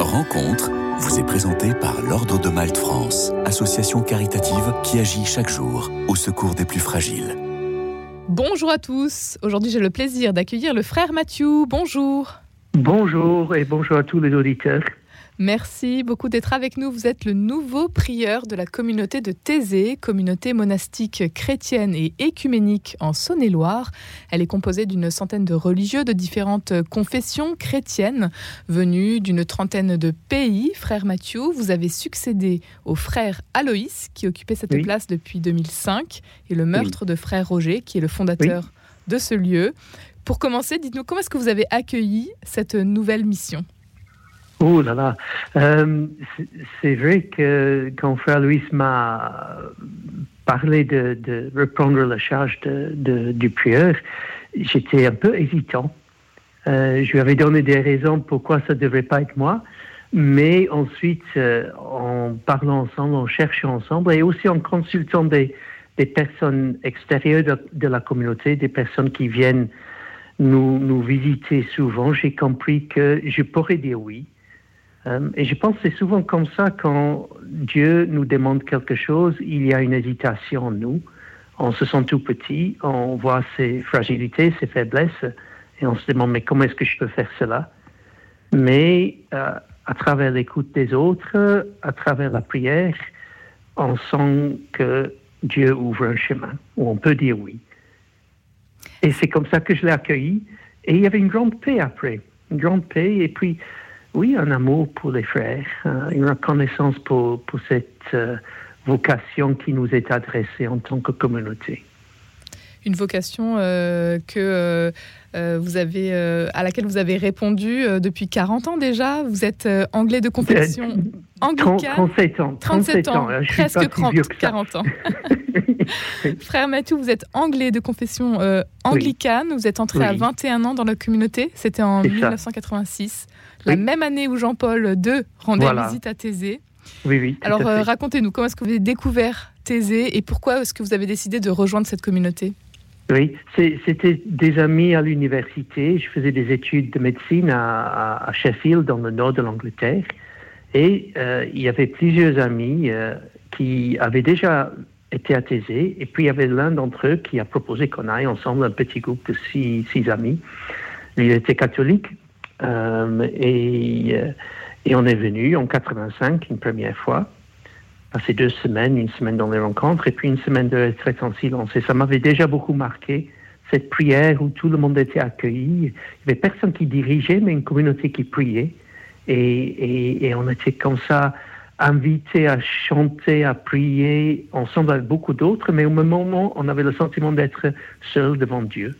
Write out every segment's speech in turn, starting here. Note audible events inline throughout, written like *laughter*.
Rencontre vous est présentée par l'Ordre de Malte France, association caritative qui agit chaque jour au secours des plus fragiles. Bonjour à tous. Aujourd'hui, j'ai le plaisir d'accueillir le frère Mathieu. Bonjour. Bonjour et bonjour à tous les auditeurs. Merci beaucoup d'être avec nous. Vous êtes le nouveau prieur de la communauté de Thésée, communauté monastique chrétienne et écuménique en Saône-et-Loire. Elle est composée d'une centaine de religieux de différentes confessions chrétiennes venus d'une trentaine de pays. Frère Mathieu, vous avez succédé au frère Aloïs qui occupait cette place depuis 2005 et le meurtre de frère Roger qui est le fondateur de ce lieu. Pour commencer, dites-nous comment est-ce que vous avez accueilli cette nouvelle mission? Oh là là. Euh, c'est vrai que quand Frère Louis m'a parlé de, reprendre la charge de, du prieur, j'étais un peu hésitant. Euh, je lui avais donné des raisons pourquoi ça ne devrait pas être moi. Mais ensuite, euh, en parlant ensemble, en cherchant ensemble et aussi en consultant des, des personnes extérieures de, de, la communauté, des personnes qui viennent nous, nous visiter souvent, j'ai compris que je pourrais dire oui. Euh, et je pense que c'est souvent comme ça quand Dieu nous demande quelque chose, il y a une hésitation en nous. On se sent tout petit, on voit ses fragilités, ses faiblesses, et on se demande mais comment est-ce que je peux faire cela? Mais euh, à travers l'écoute des autres, à travers la prière, on sent que Dieu ouvre un chemin où on peut dire oui. Et c'est comme ça que je l'ai accueilli. Et il y avait une grande paix après, une grande paix. Et puis, oui, un amour pour les frères, euh, une reconnaissance pour, pour cette euh, vocation qui nous est adressée en tant que communauté. Une vocation euh, que vous avez, à laquelle vous avez répondu depuis 40 ans déjà. Vous êtes anglais de confession anglicane. 37 ans. 37 ans, presque 40 ans. Frère Mathieu, vous êtes anglais de confession anglicane. Vous êtes entré à 21 ans dans la communauté. C'était en 1986 la même année où Jean-Paul II rendait visite à Thésée. Oui, oui. Alors euh, racontez-nous, comment est-ce que vous avez découvert Thésée et pourquoi est-ce que vous avez décidé de rejoindre cette communauté? Oui, c'était des amis à l'université. Je faisais des études de médecine à, Sheffield, dans le nord de l'Angleterre. Et euh, il y avait plusieurs amis euh, qui avaient déjà été à Thésée. Et puis il y avait l'un d'entre eux qui a proposé qu'on aille ensemble, un petit groupe de six, six amis. Il était catholique, et, euh, et, on est venu en 85 une première fois, passer deux semaines, une semaine dans les rencontres et puis une semaine de retraite en silence. Et ça m'avait déjà beaucoup marqué, cette prière où tout le monde était accueilli. Il n'y avait personne qui dirigeait, mais une communauté qui priait. Et, et, et on était comme ça invités à chanter, à prier ensemble avec beaucoup d'autres, mais au même moment, on avait le sentiment d'être seul devant Dieu.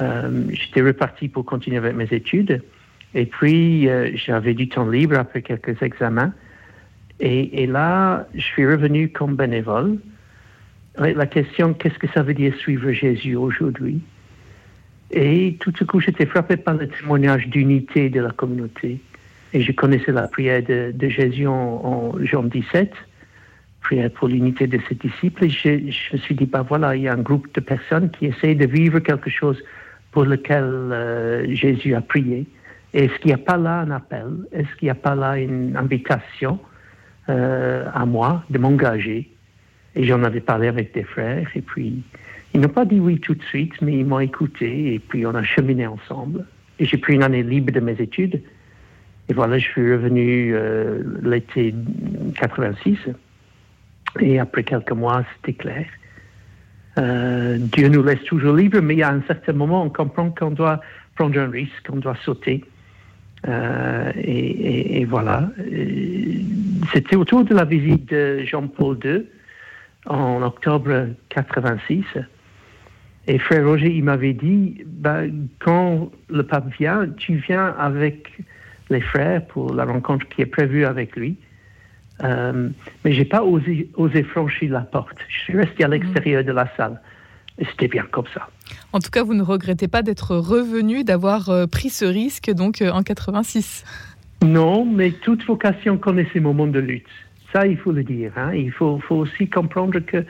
Euh, j'étais reparti pour continuer avec mes études. Et puis, euh, j'avais du temps libre après quelques examens. Et, là, je suis revenu comme bénévole. la question, qu'est-ce que ça veut dire suivre Jésus aujourd'hui? Et tout à coup, j'étais frappé par le témoignage d'unité de la communauté. Et je connaissais la prière de, Jésus en, Jean 17, prière pour l'unité de ses disciples. Et je, je me suis dit, bah voilà, il y a un groupe de personnes qui essayent de vivre quelque chose pour lequel euh, Jésus a prié. Est-ce qu'il n'y a pas là un appel? Est-ce qu'il n'y a pas là une invitation euh, à moi de m'engager? Et j'en avais parlé avec des frères, et puis ils n'ont pas dit oui tout de suite, mais ils m'ont écouté, et puis on a cheminé ensemble. Et j'ai pris une année libre de mes études. Et voilà, je suis revenu euh, l'été 86. Et après quelques mois, c'était clair. Euh, Dieu nous laisse toujours libres, mais a un certain moment, on comprend qu'on doit prendre un risque, qu'on doit sauter. Euh, et, voilà. C'était autour de la visite de Jean-Paul II en octobre 86. Et frère Roger, il m'avait dit, ben, quand le pape vient, tu viens avec les frères pour la rencontre qui est prévue avec lui. Euh, mais j'ai pas osé, osé, franchir la porte. Je suis resté à l'extérieur de la salle. Et c'était bien comme ça. En tout cas, vous ne regrettez pas d'être revenu, d'avoir euh, pris ce risque donc euh, en 86 Non, mais toute vocation connaît ses moments de lutte. Ça, il faut le dire. Hein. Il faut, faut, aussi comprendre que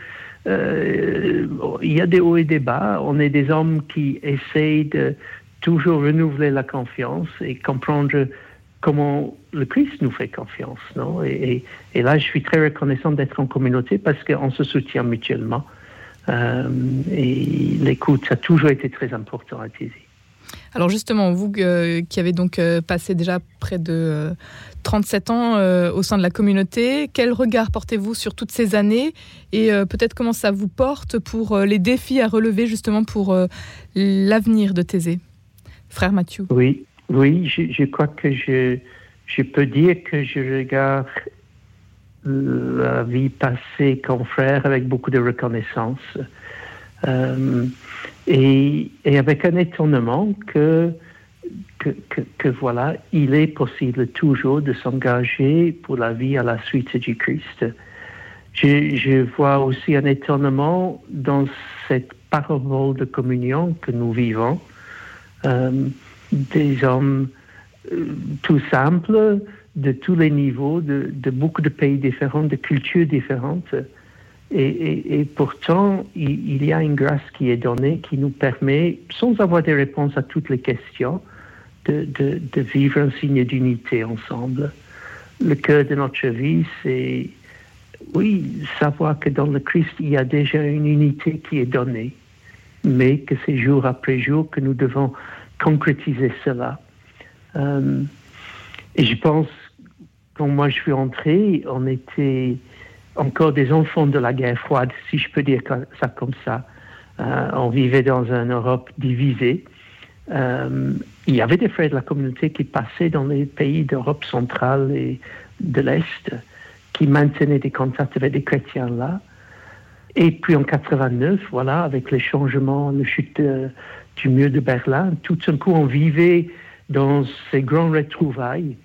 il y a des hauts et des bas. On est des hommes qui essayent de toujours renouveler la confiance et comprendre comment le Christ nous fait confiance. Non? Et, là, je suis très reconnaissant d'être en communauté parce qu'on se soutient mutuellement. Euh, et l'écoute, ça a toujours été très important à Tizi. Alors justement, vous euh, qui avez donc euh, passé déjà près de 37 ans au sein de la communauté, quel regard portez-vous sur toutes ces années? Et peut-être comment ça vous porte pour les défis à relever justement pour l'avenir de Thésée Frère Mathieu. Oui, oui, je, crois que je, peux dire que je regarde la vie passée comme frère avec beaucoup de reconnaissance euh, et, avec un étonnement que que, que, voilà, il est possible toujours de s'engager pour la vie à la suite du Christ. Je, vois aussi un étonnement dans cette parole de communion que nous vivons. Euh, des hommes euh, tout simples, de tous les niveaux, de, beaucoup de pays différents, de cultures différentes. Et, pourtant, il, y a une grâce qui est donnée qui nous permet, sans avoir des réponses à toutes les questions, de, de vivre un signe d'unité ensemble. Le cœur de notre vie, c'est, oui, savoir que dans le Christ, il y a déjà une unité qui est donnée, mais que c'est jour après jour que nous devons concrétiser cela. Euh, et je pense, quand moi je suis entré, on était encore des enfants de la guerre froide, si je peux dire ça comme ça. Euh, on vivait dans une Europe divisée. Euh, il y avait des frères de la communauté qui passaient dans les pays d'Europe centrale et de l'Est, qui maintenaient des contacts avec des chrétiens là. Et puis en 89, voilà, avec les changements, le chute du mur de Berlin, tout d'un coup, on vivait dans ces grandes retrouvailles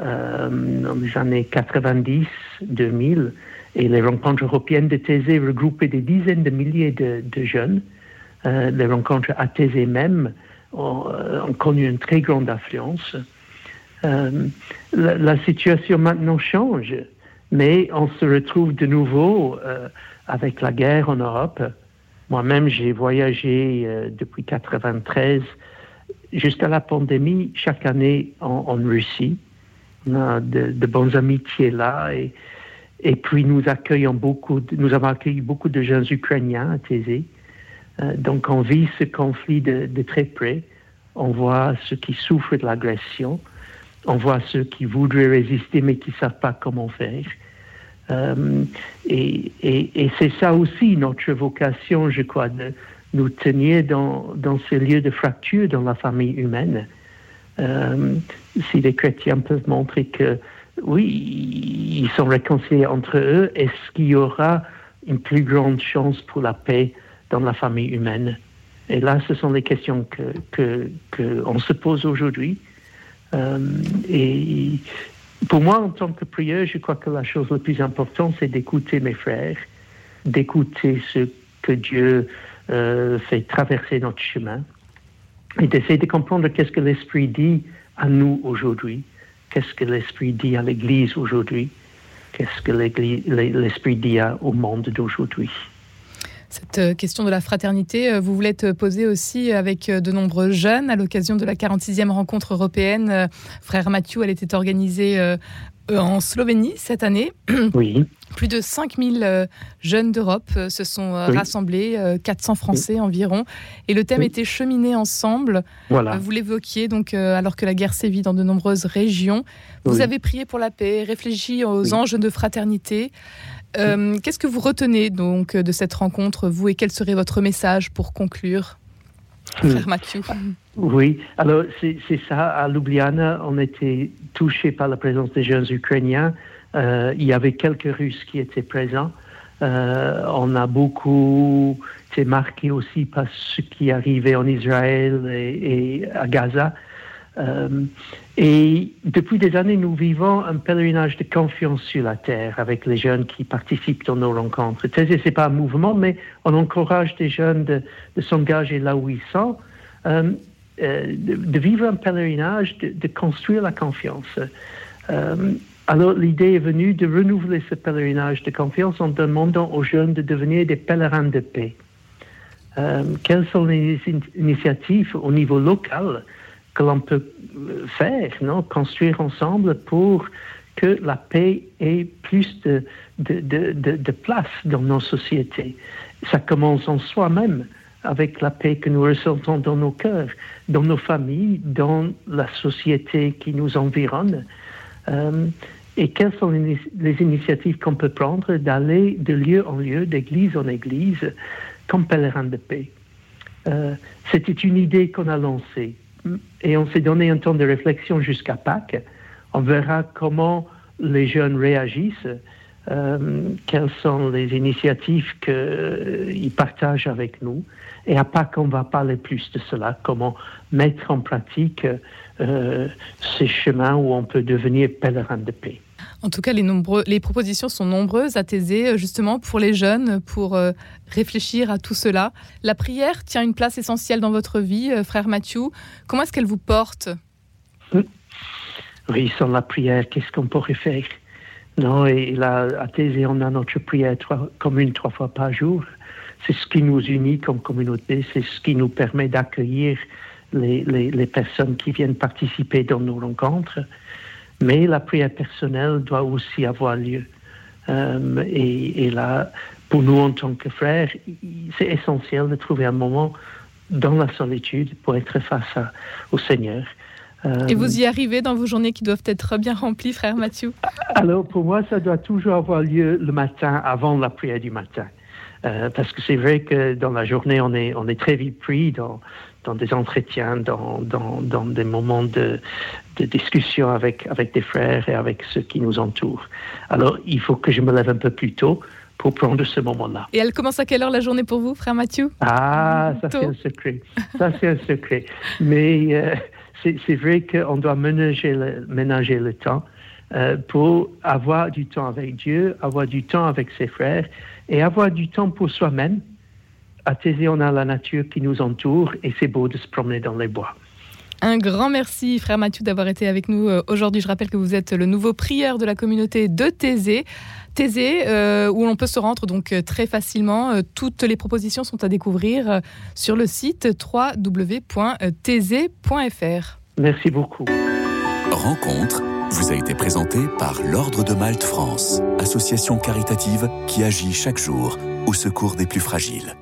euh, dans les années 90, 2000, et les rencontres européennes de Thésée regroupaient des dizaines de milliers de, jeunes. Euh, les rencontres à Thésée même ont, euh, ont, connu une très grande affluence. La, situation maintenant change, mais on se retrouve de nouveau avec la guerre en Europe. Moi-même, j'ai voyagé depuis 93 jusqu'à la pandémie, chaque année en, Russie, on a de, bonnes amitiés là et, puis nous accueillons beaucoup, nous avons accueilli beaucoup de jeunes Ukrainiens à Thésée. Euh, donc on vit ce conflit de, très près. On voit ceux qui souffrent de l'agression. On voit ceux qui voudraient résister mais qui ne savent pas comment faire. Euh, et, c'est ça aussi notre vocation, je crois, de, nous tenir dans, dans ces lieux de fracture dans la famille humaine. Euh, si les chrétiens peuvent montrer que, oui, ils sont réconciliés entre eux, est-ce qu'il y aura une plus grande chance pour la paix dans la famille humaine? Et là, ce sont les questions que, que, que se pose aujourd'hui. Euh, et pour moi, en tant que prieur, je crois que la chose la plus importante, c'est d'écouter mes frères, d'écouter ce que Dieu euh, fait traverser notre chemin et d'essayer de comprendre qu'est-ce que l'Esprit dit à nous aujourd'hui, qu'est-ce que l'Esprit dit à l'Église aujourd'hui, qu'est-ce que l'Esprit dit au monde d'aujourd'hui. Cette euh, question de la fraternité, euh, vous voulez te poser aussi avec de nombreux jeunes à l'occasion de la 46e rencontre européenne. Frère Mathieu, elle était organisée en Slovénie cette année. Oui. *clears throat* Plus de 5000 euh, jeunes d'Europe euh, se sont euh, rassemblés, 400 Français environ, et le thème était cheminer ensemble. Voilà. Vous l'évoquiez, donc alors que la guerre sévit dans de nombreuses régions. Vous avez prié pour la paix, réfléchi aux anges de fraternité. Qu'est-ce que vous retenez donc de cette rencontre, vous, et quel serait votre message pour conclure hmm. Frère Mathieu? Oui, alors c'est ça. À Ljubljana, on était touché par la présence des jeunes Ukrainiens euh, il y avait quelques Russes qui étaient présents. Euh, on a beaucoup été marqué aussi par ce qui arrivait en Israël et, à Gaza. Euh, et depuis des années, nous vivons un pèlerinage de confiance sur la terre avec les jeunes qui participent dans nos rencontres. Ce n'est pas un mouvement, mais on encourage des jeunes de, s'engager là où ils sont, de, vivre un pèlerinage, de, construire la confiance. Alors l'idée est venue de renouveler ce pèlerinage de confiance en demandant aux jeunes de devenir des pèlerins de paix. Euh, quelles sont les initiatives au niveau local que l'on peut faire, non construire ensemble pour que la paix ait plus de, de, de, de place dans nos sociétés. Ça commence en soi-même avec la paix que nous ressentons dans nos cœurs, dans nos familles, dans la société qui nous environne. Euh, et quelles sont les, les initiatives qu'on peut prendre d'aller de lieu en lieu, d'église en église, comme pèlerin de paix? Euh, C'était une idée qu'on a lancée et on s'est donné un temps de réflexion jusqu'à Pâques. On verra comment les jeunes réagissent, euh, quelles sont les initiatives qu'ils partagent avec nous. Et à Pâques, on va parler plus de cela, comment mettre en pratique euh, ces chemins où on peut devenir pèlerin de paix. En tout cas, les, nombreux, propositions sont nombreuses à Thésée, justement pour les jeunes, pour euh, réfléchir à tout cela. La prière tient une place essentielle dans votre vie, euh, frère Mathieu. Comment est-ce qu'elle vous porte? Oui, sans la prière, qu'est-ce qu'on pourrait faire? Non, et là, à Thésée, on a notre prière commune trois fois par jour. C'est ce qui nous unit comme communauté, c'est ce qui nous permet d'accueillir les, personnes qui viennent participer dans nos rencontres. Mais la prière personnelle doit aussi avoir lieu. Euh, et, et, là, pour nous en tant que frères, c'est essentiel de trouver un moment dans la solitude pour être face à, au Seigneur. Euh, et vous y arrivez dans vos journées qui doivent être bien remplies, frère Mathieu? Alors, pour moi, ça doit toujours avoir lieu le matin, avant la prière du matin. Euh, parce que c'est vrai que dans la journée, on est, on est très vite pris dans, dans des entretiens, dans, dans, dans des moments de, de, discussion avec, avec des frères et avec ceux qui nous entourent. Alors, il faut que je me lève un peu plus tôt pour prendre ce moment-là. Et elle commence à quelle heure la journée pour vous, frère Mathieu? Ah, ça c'est un secret. Ça c'est un secret. Mais euh, c'est vrai qu'on doit ménager le, ménager le temps euh, pour avoir du temps avec Dieu, avoir du temps avec ses frères et avoir du temps pour soi-même. À Thésée, on a la nature qui nous entoure et c'est beau de se promener dans les bois. Un grand merci, frère Mathieu, d'avoir été avec nous euh, aujourd'hui. Je rappelle que vous êtes le nouveau prieur de la communauté de Thésée. Thésée, euh, où l'on peut se rendre donc euh, très facilement. Toutes les propositions sont à découvrir sur le site www.thésée.fr. Merci beaucoup. Rencontre vous a été présentée par l'Ordre de Malte France, association caritative qui agit chaque jour au secours des plus fragiles.